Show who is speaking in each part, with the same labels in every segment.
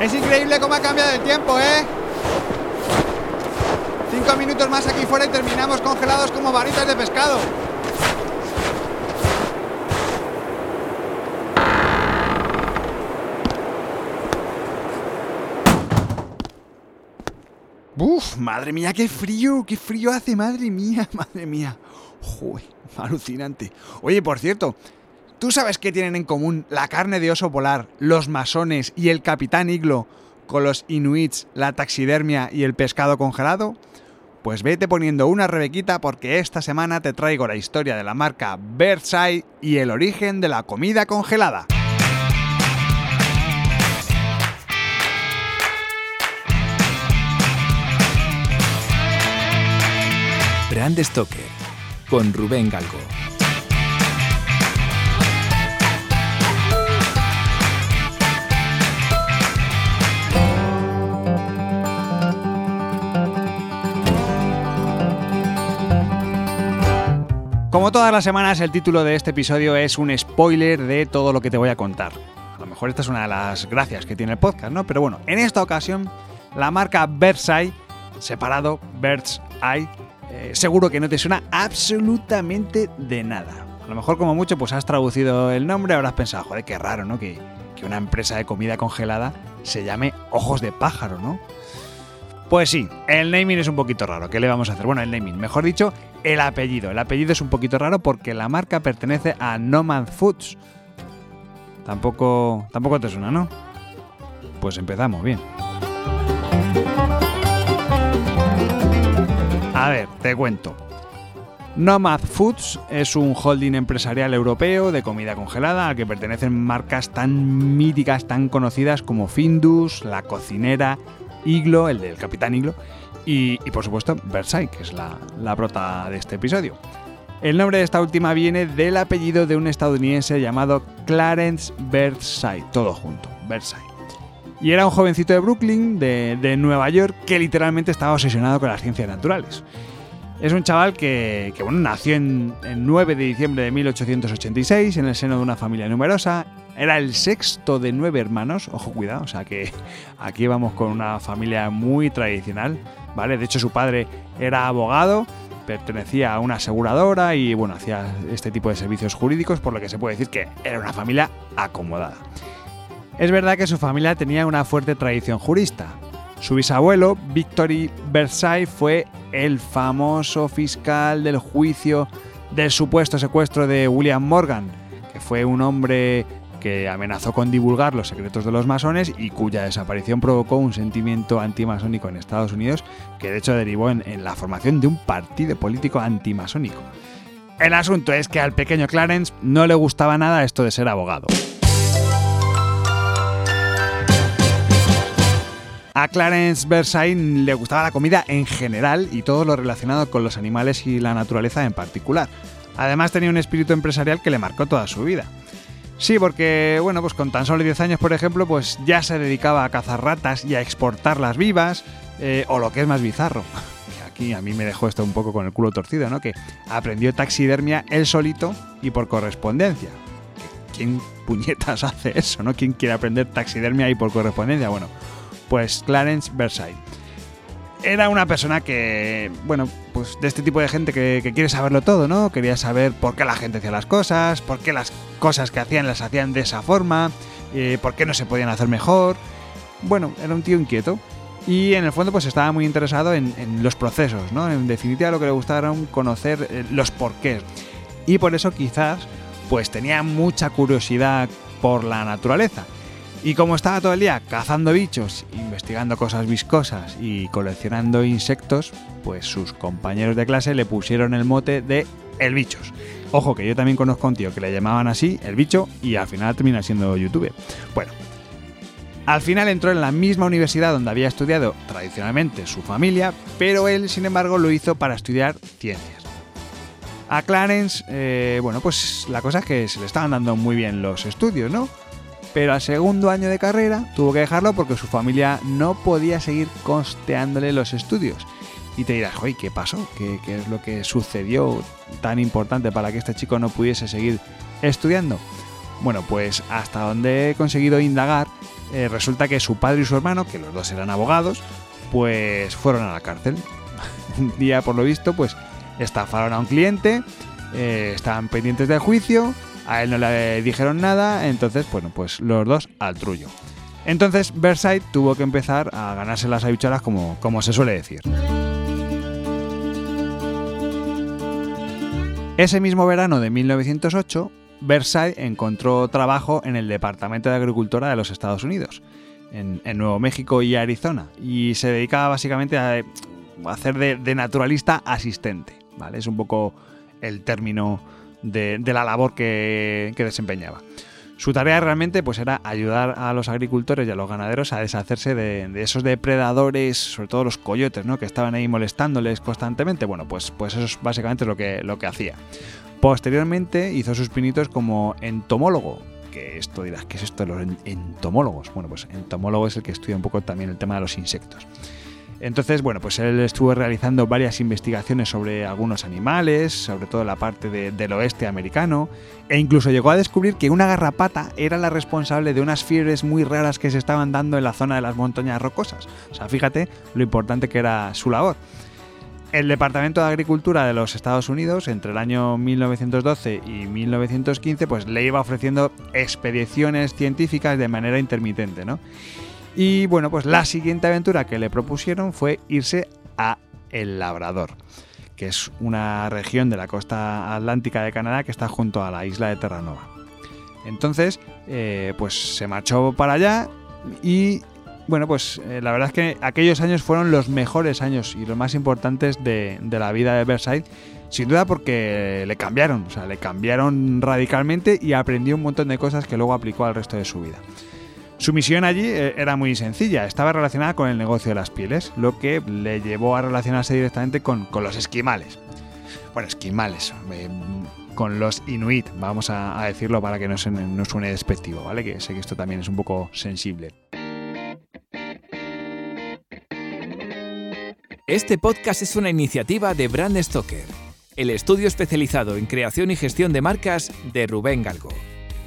Speaker 1: Es increíble cómo ha cambiado el tiempo, ¿eh? Cinco minutos más aquí fuera y terminamos congelados como varitas de pescado. Uf, madre mía, qué frío, qué frío hace, madre mía, madre mía. Joder, alucinante. Oye, por cierto, ¿tú sabes qué tienen en común la carne de oso polar, los masones y el capitán Iglo con los inuits, la taxidermia y el pescado congelado? Pues vete poniendo una rebequita porque esta semana te traigo la historia de la marca Birdseye y el origen de la comida congelada.
Speaker 2: Brand Stoker con Rubén Galgo.
Speaker 1: Como todas las semanas, el título de este episodio es un spoiler de todo lo que te voy a contar. A lo mejor esta es una de las gracias que tiene el podcast, ¿no? Pero bueno, en esta ocasión, la marca Birdseye, separado Bird's Eye, eh, seguro que no te suena absolutamente de nada. A lo mejor como mucho pues has traducido el nombre, habrás pensado, joder, qué raro, ¿no? Que, que una empresa de comida congelada se llame Ojos de Pájaro, ¿no? Pues sí, el naming es un poquito raro. ¿Qué le vamos a hacer? Bueno, el naming, mejor dicho, el apellido. El apellido es un poquito raro porque la marca pertenece a Nomad Foods. Tampoco, tampoco te suena, ¿no? Pues empezamos, bien. A ver, te cuento. Nomad Foods es un holding empresarial europeo de comida congelada al que pertenecen marcas tan míticas, tan conocidas como Findus, La Cocinera, Iglo, el del Capitán Iglo, y, por supuesto Versailles, que es la, la prota de este episodio. El nombre de esta última viene del apellido de un estadounidense llamado Clarence Versailles, todo junto, Versailles. Y era un jovencito de Brooklyn, de, de, Nueva York, que literalmente estaba obsesionado con las ciencias naturales. Es un chaval que, bueno, nació en, en 9 de diciembre de 1886 en el seno de una familia numerosa. Era el sexto de nueve hermanos, ojo cuidado, o sea que aquí vamos con una familia muy tradicional, ¿vale? De hecho su padre era abogado, pertenecía a una aseguradora y bueno, hacía este tipo de servicios jurídicos, por lo que se puede decir que era una familia acomodada. Es verdad que su familia tenía una fuerte tradición jurista. Su bisabuelo, Victory Versailles, fue el famoso fiscal del juicio del supuesto secuestro de William Morgan, que fue un hombre que amenazó con divulgar los secretos de los masones y cuya desaparición provocó un sentimiento antimasónico en Estados Unidos que de hecho derivó en, la formación de un partido político antimasónico. El asunto es que al pequeño Clarence no le gustaba nada esto de ser abogado. A Clarence Versailles le gustaba la comida en general y todo lo relacionado con los animales y la naturaleza en particular. Además tenía un espíritu empresarial que le marcó toda su vida. Sí, porque, bueno, pues con tan solo 10 años, por ejemplo, pues ya se dedicaba a cazar ratas y a exportarlas vivas, eh, o lo que es más bizarro. Aquí a mí me dejó esto un poco con el culo torcido, ¿no? Que aprendió taxidermia él solito y por correspondencia. ¿Quién puñetas hace eso, no? ¿Quién quiere aprender taxidermia y por correspondencia? Bueno, pues Clarence Versailles. Era una persona que, bueno, pues de este tipo de gente que, quiere saberlo todo, ¿no? Quería saber por qué la gente hacía las cosas, por qué las cosas que hacían las hacían de esa forma, eh, por qué no se podían hacer mejor. Bueno, era un tío inquieto. Y en el fondo pues estaba muy interesado en, en los procesos, ¿no? En definitiva lo que le gustaba era conocer eh, los porqués. Y por eso quizás pues tenía mucha curiosidad por la naturaleza. Y como estaba todo el día cazando bichos, investigando cosas viscosas y coleccionando insectos, pues sus compañeros de clase le pusieron el mote de El Bichos. Ojo que yo también conozco a un tío que le llamaban así, El Bicho, y al final termina siendo youtuber. Bueno, al final entró en la misma universidad donde había estudiado tradicionalmente su familia, pero él, sin embargo, lo hizo para estudiar ciencias. A Clarence, eh, bueno, pues la cosa es que se le estaban dando muy bien los estudios, ¿no? Pero al segundo año de carrera tuvo que dejarlo porque su familia no podía seguir costeándole los estudios. Y te dirás, oye, ¿qué pasó? ¿Qué, ¿Qué, es lo que sucedió tan importante para que este chico no pudiese seguir estudiando? Bueno, pues hasta donde he conseguido indagar, eh, resulta que su padre y su hermano, que los dos eran abogados, pues fueron a la cárcel. un día, por lo visto, pues estafaron a un cliente, eh, estaban pendientes del juicio, a él no le dijeron nada, entonces, bueno, pues los dos al trullo. Entonces Versailles tuvo que empezar a ganarse las habichuelas como, como se suele decir. Ese mismo verano de 1908, Versailles encontró trabajo en el Departamento de Agricultura de los Estados Unidos, en, Nuevo México y Arizona, y se dedicaba básicamente a, hacer de, naturalista asistente, ¿vale? Es un poco el término de, la labor que, desempeñaba. Su tarea realmente pues, era ayudar a los agricultores y a los ganaderos a deshacerse de, esos depredadores, sobre todo los coyotes, ¿no? que estaban ahí molestándoles constantemente. Bueno, pues, pues eso es básicamente lo que, lo que hacía. Posteriormente hizo sus pinitos como entomólogo, que esto dirás, ¿qué es esto de los entomólogos? Bueno, pues entomólogo es el que estudia un poco también el tema de los insectos. Entonces, bueno, pues él estuvo realizando varias investigaciones sobre algunos animales, sobre todo la parte del oeste americano, e incluso llegó a descubrir que una garrapata era la responsable de unas fiebres muy raras que se estaban dando en la zona de las montañas rocosas. O sea, fíjate lo importante que era su labor. El Departamento de Agricultura de los Estados Unidos, entre el año 1912 y 1915, pues le iba ofreciendo expediciones científicas de manera intermitente, ¿no? Y bueno, pues la siguiente aventura que le propusieron fue irse a El Labrador, que es una región de la costa atlántica de Canadá que está junto a la isla de Terranova. Entonces, eh, pues se marchó para allá y bueno, pues eh, la verdad es que aquellos años fueron los mejores años y los más importantes de, de, la vida de Versailles, sin duda porque le cambiaron, o sea, le cambiaron radicalmente y aprendió un montón de cosas que luego aplicó al resto de su vida. Su misión allí eh, era muy sencilla, estaba relacionada con el negocio de las pieles, lo que le llevó a relacionarse directamente con, los esquimales. Bueno, esquimales, eh, con los inuit, vamos a, decirlo para que no, se, no suene despectivo, ¿vale? Que sé que esto también es un poco sensible.
Speaker 2: Este podcast es una iniciativa de Brand Stoker, el estudio especializado en creación y gestión de marcas de Rubén Galgo.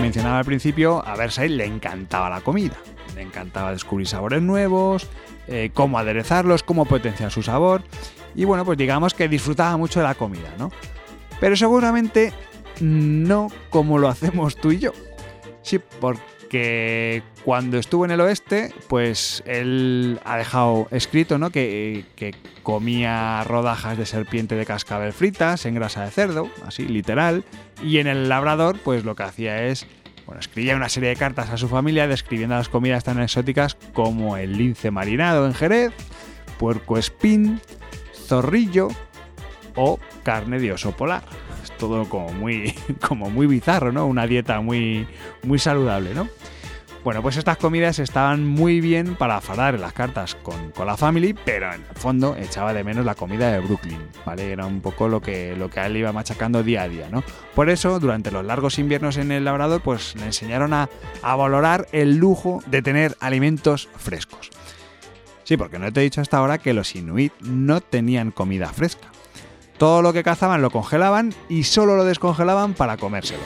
Speaker 1: mencionaba al principio, a Versailles le encantaba la comida. Le encantaba descubrir sabores nuevos, eh, cómo aderezarlos, cómo potenciar su sabor. Y bueno, pues digamos que disfrutaba mucho de la comida, ¿no? Pero seguramente no como lo hacemos tú y yo. Sí, porque cuando estuvo en el oeste, pues él ha dejado escrito, ¿no? Que, que comía rodajas de serpiente de cascabel fritas en grasa de cerdo, así, literal. Y en el labrador, pues lo que hacía es bueno, escribía una serie de cartas a su familia describiendo las comidas tan exóticas como el lince marinado en Jerez, puerco espín, zorrillo o carne de oso polar. Todo como muy, como muy bizarro, ¿no? Una dieta muy, muy saludable, ¿no? Bueno, pues estas comidas estaban muy bien para afardar en las cartas con, la family, pero en el fondo echaba de menos la comida de Brooklyn, ¿vale? Era un poco lo que, lo que él iba machacando día a día, ¿no? Por eso, durante los largos inviernos en el Labrador, pues le enseñaron a, a valorar el lujo de tener alimentos frescos. Sí, porque no te he dicho hasta ahora que los inuit no tenían comida fresca. Todo lo que cazaban lo congelaban y solo lo descongelaban para comérselo.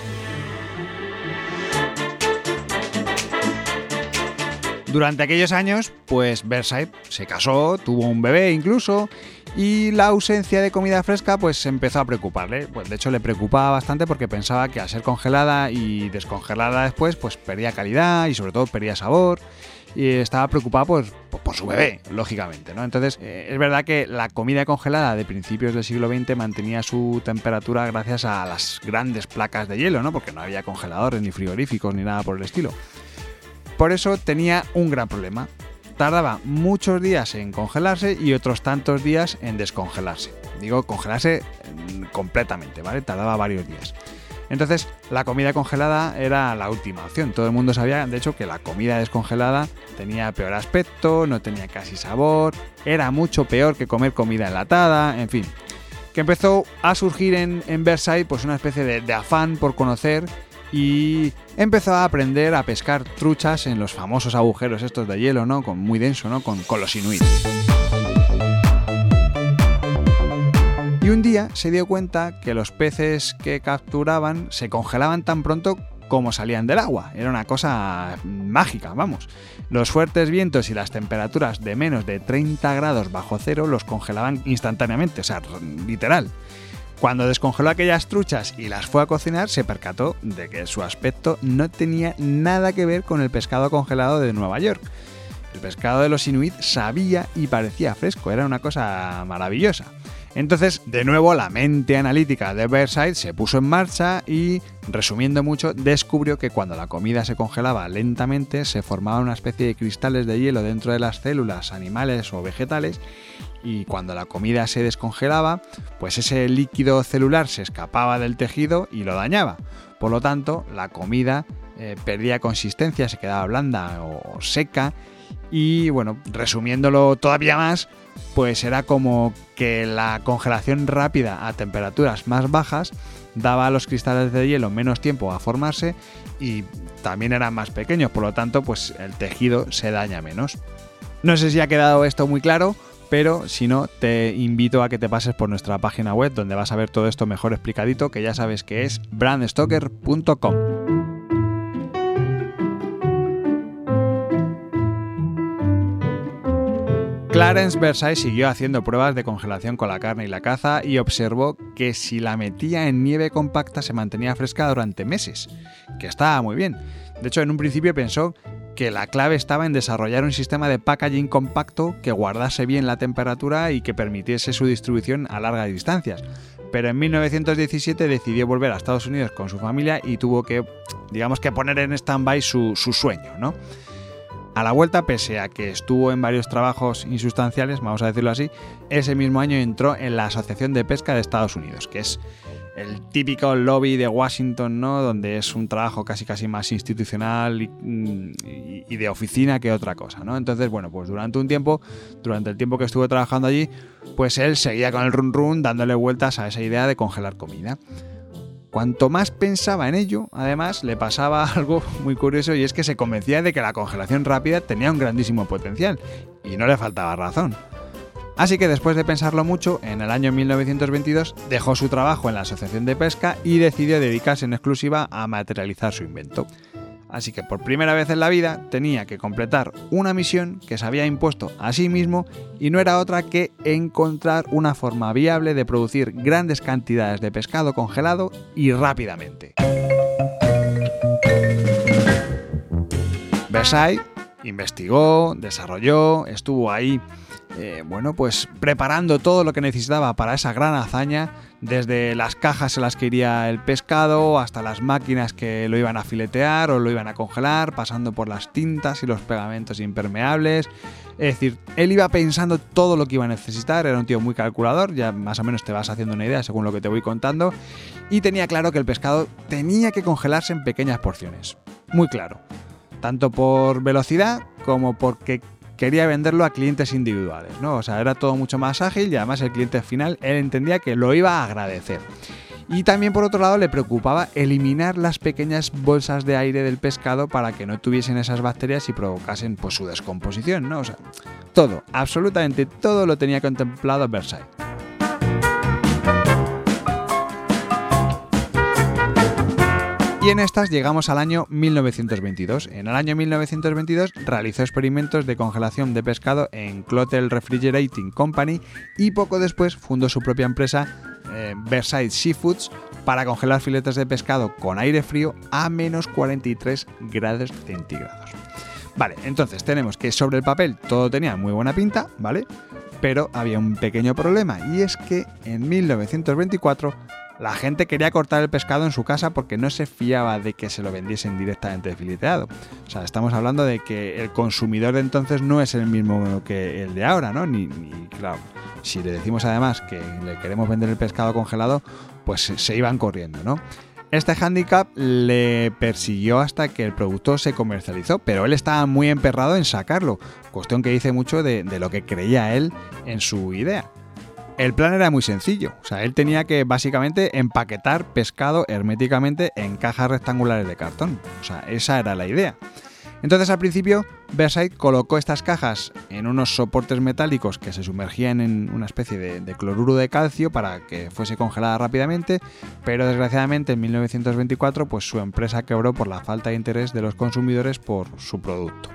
Speaker 1: Durante aquellos años, pues Versailles se casó, tuvo un bebé incluso, y la ausencia de comida fresca pues empezó a preocuparle. Pues de hecho le preocupaba bastante porque pensaba que al ser congelada y descongelada después, pues perdía calidad y sobre todo perdía sabor. Y estaba preocupada por, por su bebé, lógicamente, ¿no? Entonces, eh, es verdad que la comida congelada de principios del siglo XX mantenía su temperatura gracias a las grandes placas de hielo, ¿no? Porque no había congeladores, ni frigoríficos, ni nada por el estilo. Por eso tenía un gran problema. Tardaba muchos días en congelarse y otros tantos días en descongelarse. Digo, congelarse mm, completamente, ¿vale? Tardaba varios días. Entonces, la comida congelada era la última opción. Todo el mundo sabía, de hecho, que la comida descongelada tenía peor aspecto, no tenía casi sabor, era mucho peor que comer comida enlatada, en fin. Que empezó a surgir en, Versailles pues una especie de, de afán por conocer y empezó a aprender a pescar truchas en los famosos agujeros estos de hielo, ¿no? Con, muy denso, ¿no? Con, con los inuits. Y un día se dio cuenta que los peces que capturaban se congelaban tan pronto como salían del agua. Era una cosa mágica, vamos. Los fuertes vientos y las temperaturas de menos de 30 grados bajo cero los congelaban instantáneamente, o sea, literal. Cuando descongeló aquellas truchas y las fue a cocinar, se percató de que su aspecto no tenía nada que ver con el pescado congelado de Nueva York. El pescado de los inuit sabía y parecía fresco, era una cosa maravillosa. Entonces, de nuevo, la mente analítica de Versailles se puso en marcha y, resumiendo mucho, descubrió que cuando la comida se congelaba lentamente se formaba una especie de cristales de hielo dentro de las células animales o vegetales y cuando la comida se descongelaba, pues ese líquido celular se escapaba del tejido y lo dañaba. Por lo tanto, la comida eh, perdía consistencia, se quedaba blanda o seca y bueno, resumiéndolo todavía más, pues era como que la congelación rápida a temperaturas más bajas daba a los cristales de hielo menos tiempo a formarse y también eran más pequeños, por lo tanto, pues el tejido se daña menos. No sé si ha quedado esto muy claro, pero si no, te invito a que te pases por nuestra página web donde vas a ver todo esto mejor explicadito, que ya sabes que es brandstoker.com. Clarence Versailles siguió haciendo pruebas de congelación con la carne y la caza y observó que si la metía en nieve compacta se mantenía fresca durante meses, que estaba muy bien. De hecho, en un principio pensó que la clave estaba en desarrollar un sistema de packaging compacto que guardase bien la temperatura y que permitiese su distribución a largas distancias. Pero en 1917 decidió volver a Estados Unidos con su familia y tuvo que, digamos que poner en stand-by su, su sueño, ¿no? A la vuelta, pese a que estuvo en varios trabajos insustanciales, vamos a decirlo así, ese mismo año entró en la Asociación de Pesca de Estados Unidos, que es el típico lobby de Washington, ¿no? Donde es un trabajo casi casi más institucional mm, y, de oficina que otra cosa, ¿no? Entonces, bueno, pues durante un tiempo, durante el tiempo que estuvo trabajando allí, pues él seguía con el run run dándole vueltas a esa idea de congelar comida. Cuanto más pensaba en ello, además, le pasaba algo muy curioso y es que se convencía de que la congelación rápida tenía un grandísimo potencial, y no le faltaba razón. Así que después de pensarlo mucho, en el año 1922 dejó su trabajo en la Asociación de Pesca y decidió dedicarse en exclusiva a materializar su invento. Así que por primera vez en la vida tenía que completar una misión que se había impuesto a sí mismo y no era otra que encontrar una forma viable de producir grandes cantidades de pescado congelado y rápidamente. Versailles investigó, desarrolló, estuvo ahí eh, bueno, pues preparando todo lo que necesitaba para esa gran hazaña, desde las cajas en las que iría el pescado hasta las máquinas que lo iban a filetear o lo iban a congelar, pasando por las tintas y los pegamentos impermeables. Es decir, él iba pensando todo lo que iba a necesitar, era un tío muy calculador, ya más o menos te vas haciendo una idea según lo que te voy contando, y tenía claro que el pescado tenía que congelarse en pequeñas porciones. Muy claro. Tanto por velocidad como porque quería venderlo a clientes individuales, ¿no? O sea, era todo mucho más ágil y además el cliente final, él entendía que lo iba a agradecer. Y también por otro lado le preocupaba eliminar las pequeñas bolsas de aire del pescado para que no tuviesen esas bacterias y provocasen pues, su descomposición, ¿no? O sea, todo, absolutamente todo lo tenía contemplado Versailles. Y en estas llegamos al año 1922. En el año 1922 realizó experimentos de congelación de pescado en Clotel Refrigerating Company y poco después fundó su propia empresa eh, Versailles Seafoods para congelar filetes de pescado con aire frío a menos 43 grados centígrados. Vale, entonces tenemos que sobre el papel todo tenía muy buena pinta, ¿vale? Pero había un pequeño problema y es que en 1924 la gente quería cortar el pescado en su casa porque no se fiaba de que se lo vendiesen directamente fileteado. O sea, estamos hablando de que el consumidor de entonces no es el mismo que el de ahora, ¿no? Ni, claro, si le decimos además que le queremos vender el pescado congelado, pues se iban corriendo, ¿no? Este handicap le persiguió hasta que el producto se comercializó, pero él estaba muy emperrado en sacarlo, cuestión que dice mucho de, lo que creía él en su idea. El plan era muy sencillo, o sea, él tenía que básicamente empaquetar pescado herméticamente en cajas rectangulares de cartón, o sea, esa era la idea. Entonces al principio Versailles colocó estas cajas en unos soportes metálicos que se sumergían en una especie de, cloruro de calcio para que fuese congelada rápidamente, pero desgraciadamente en 1924 pues su empresa quebró por la falta de interés de los consumidores por su producto.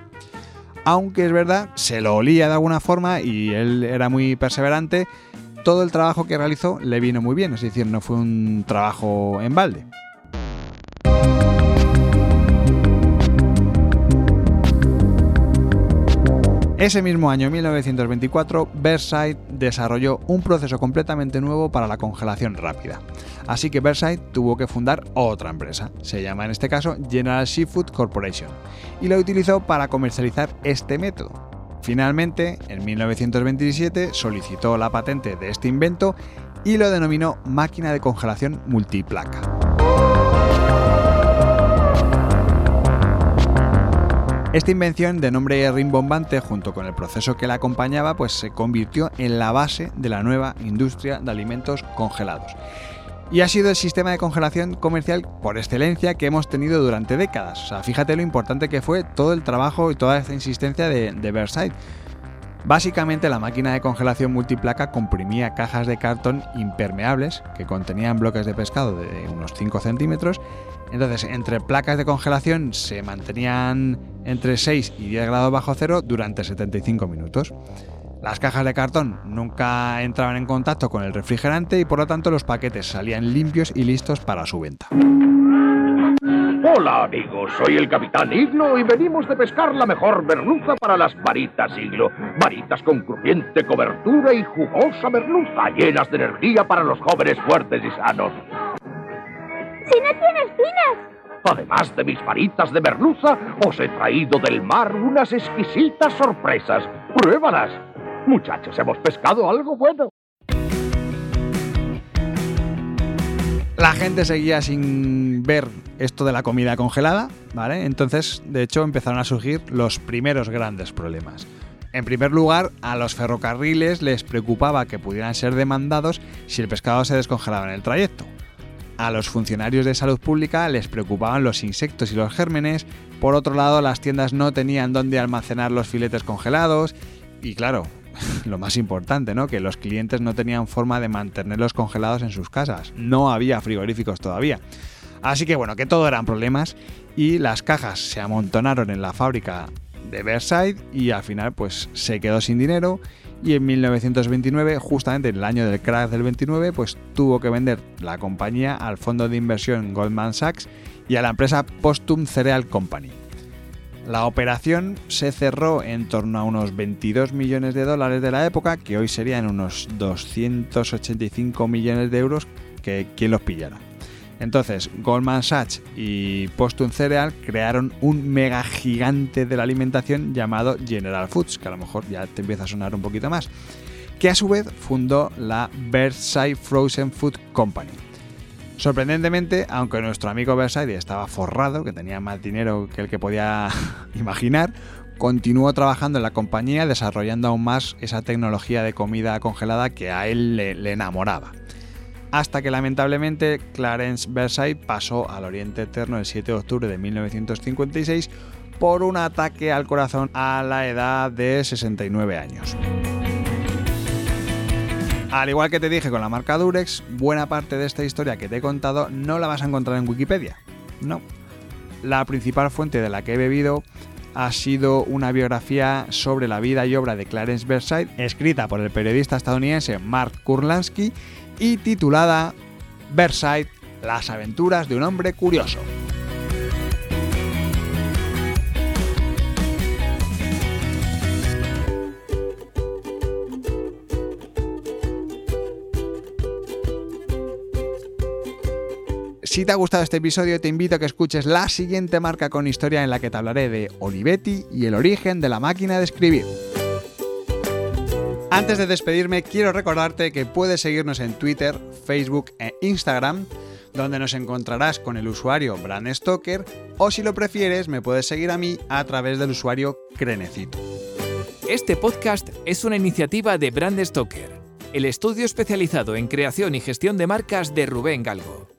Speaker 1: Aunque es verdad, se lo olía de alguna forma y él era muy perseverante, todo el trabajo que realizó le vino muy bien, es decir, no fue un trabajo en balde. Ese mismo año, 1924, Versailles desarrolló un proceso completamente nuevo para la congelación rápida. Así que Versailles tuvo que fundar otra empresa, se llama en este caso General Seafood Corporation, y la utilizó para comercializar este método. Finalmente, en 1927 solicitó la patente de este invento y lo denominó máquina de congelación multiplaca. Esta invención de nombre rimbombante junto con el proceso que la acompañaba pues se convirtió en la base de la nueva industria de alimentos congelados. Y ha sido el sistema de congelación comercial por excelencia que hemos tenido durante décadas. O sea, fíjate lo importante que fue todo el trabajo y toda esta insistencia de, de Versailles. Básicamente la máquina de congelación multiplaca comprimía cajas de cartón impermeables que contenían bloques de pescado de unos 5 centímetros entonces, entre placas de congelación se mantenían entre 6 y 10 grados bajo cero durante 75 minutos. Las cajas de cartón nunca entraban en contacto con el refrigerante y por lo tanto los paquetes salían limpios y listos para su venta.
Speaker 3: Hola amigos, soy el capitán Iglo y venimos de pescar la mejor merluza para las varitas Iglo. Varitas con crujiente cobertura y jugosa merluza, llenas de energía para los jóvenes fuertes y sanos.
Speaker 4: ¡Si no tienes espinas!
Speaker 3: Además de mis varitas de merluza, os he traído del mar unas exquisitas sorpresas. ¡Pruébalas! Muchachos, hemos pescado algo bueno.
Speaker 1: La gente seguía sin ver esto de la comida congelada, ¿vale? Entonces, de hecho, empezaron a surgir los primeros grandes problemas. En primer lugar, a los ferrocarriles les preocupaba que pudieran ser demandados si el pescado se descongelaba en el trayecto. A los funcionarios de salud pública les preocupaban los insectos y los gérmenes, por otro lado las tiendas no tenían dónde almacenar los filetes congelados y claro, lo más importante, ¿no? Que los clientes no tenían forma de mantenerlos congelados en sus casas. No había frigoríficos todavía. Así que bueno, que todo eran problemas y las cajas se amontonaron en la fábrica de Versailles y al final pues se quedó sin dinero y en 1929, justamente en el año del crash del 29, pues tuvo que vender la compañía al fondo de inversión Goldman Sachs y a la empresa Postum Cereal Company. La operación se cerró en torno a unos 22 millones de dólares de la época, que hoy serían unos 285 millones de euros, que quien los pillara. Entonces, Goldman Sachs y Postum Cereal crearon un mega gigante de la alimentación llamado General Foods, que a lo mejor ya te empieza a sonar un poquito más, que a su vez fundó la Versailles Frozen Food Company. Sorprendentemente, aunque nuestro amigo Versailles estaba forrado, que tenía más dinero que el que podía imaginar, continuó trabajando en la compañía desarrollando aún más esa tecnología de comida congelada que a él le enamoraba hasta que lamentablemente Clarence Versailles pasó al Oriente Eterno el 7 de octubre de 1956 por un ataque al corazón a la edad de 69 años. Al igual que te dije con la marca Durex, buena parte de esta historia que te he contado no la vas a encontrar en Wikipedia. No. La principal fuente de la que he bebido ha sido una biografía sobre la vida y obra de Clarence Versailles, escrita por el periodista estadounidense Mark Kurlansky y titulada Versailles, las aventuras de un hombre curioso. Si te ha gustado este episodio, te invito a que escuches la siguiente marca con historia en la que te hablaré de Olivetti y el origen de la máquina de escribir. Antes de despedirme, quiero recordarte que puedes seguirnos en Twitter, Facebook e Instagram, donde nos encontrarás con el usuario Brand Stoker o si lo prefieres me puedes seguir a mí a través del usuario Crenecito.
Speaker 2: Este podcast es una iniciativa de Brand Stoker, el estudio especializado en creación y gestión de marcas de Rubén Galgo.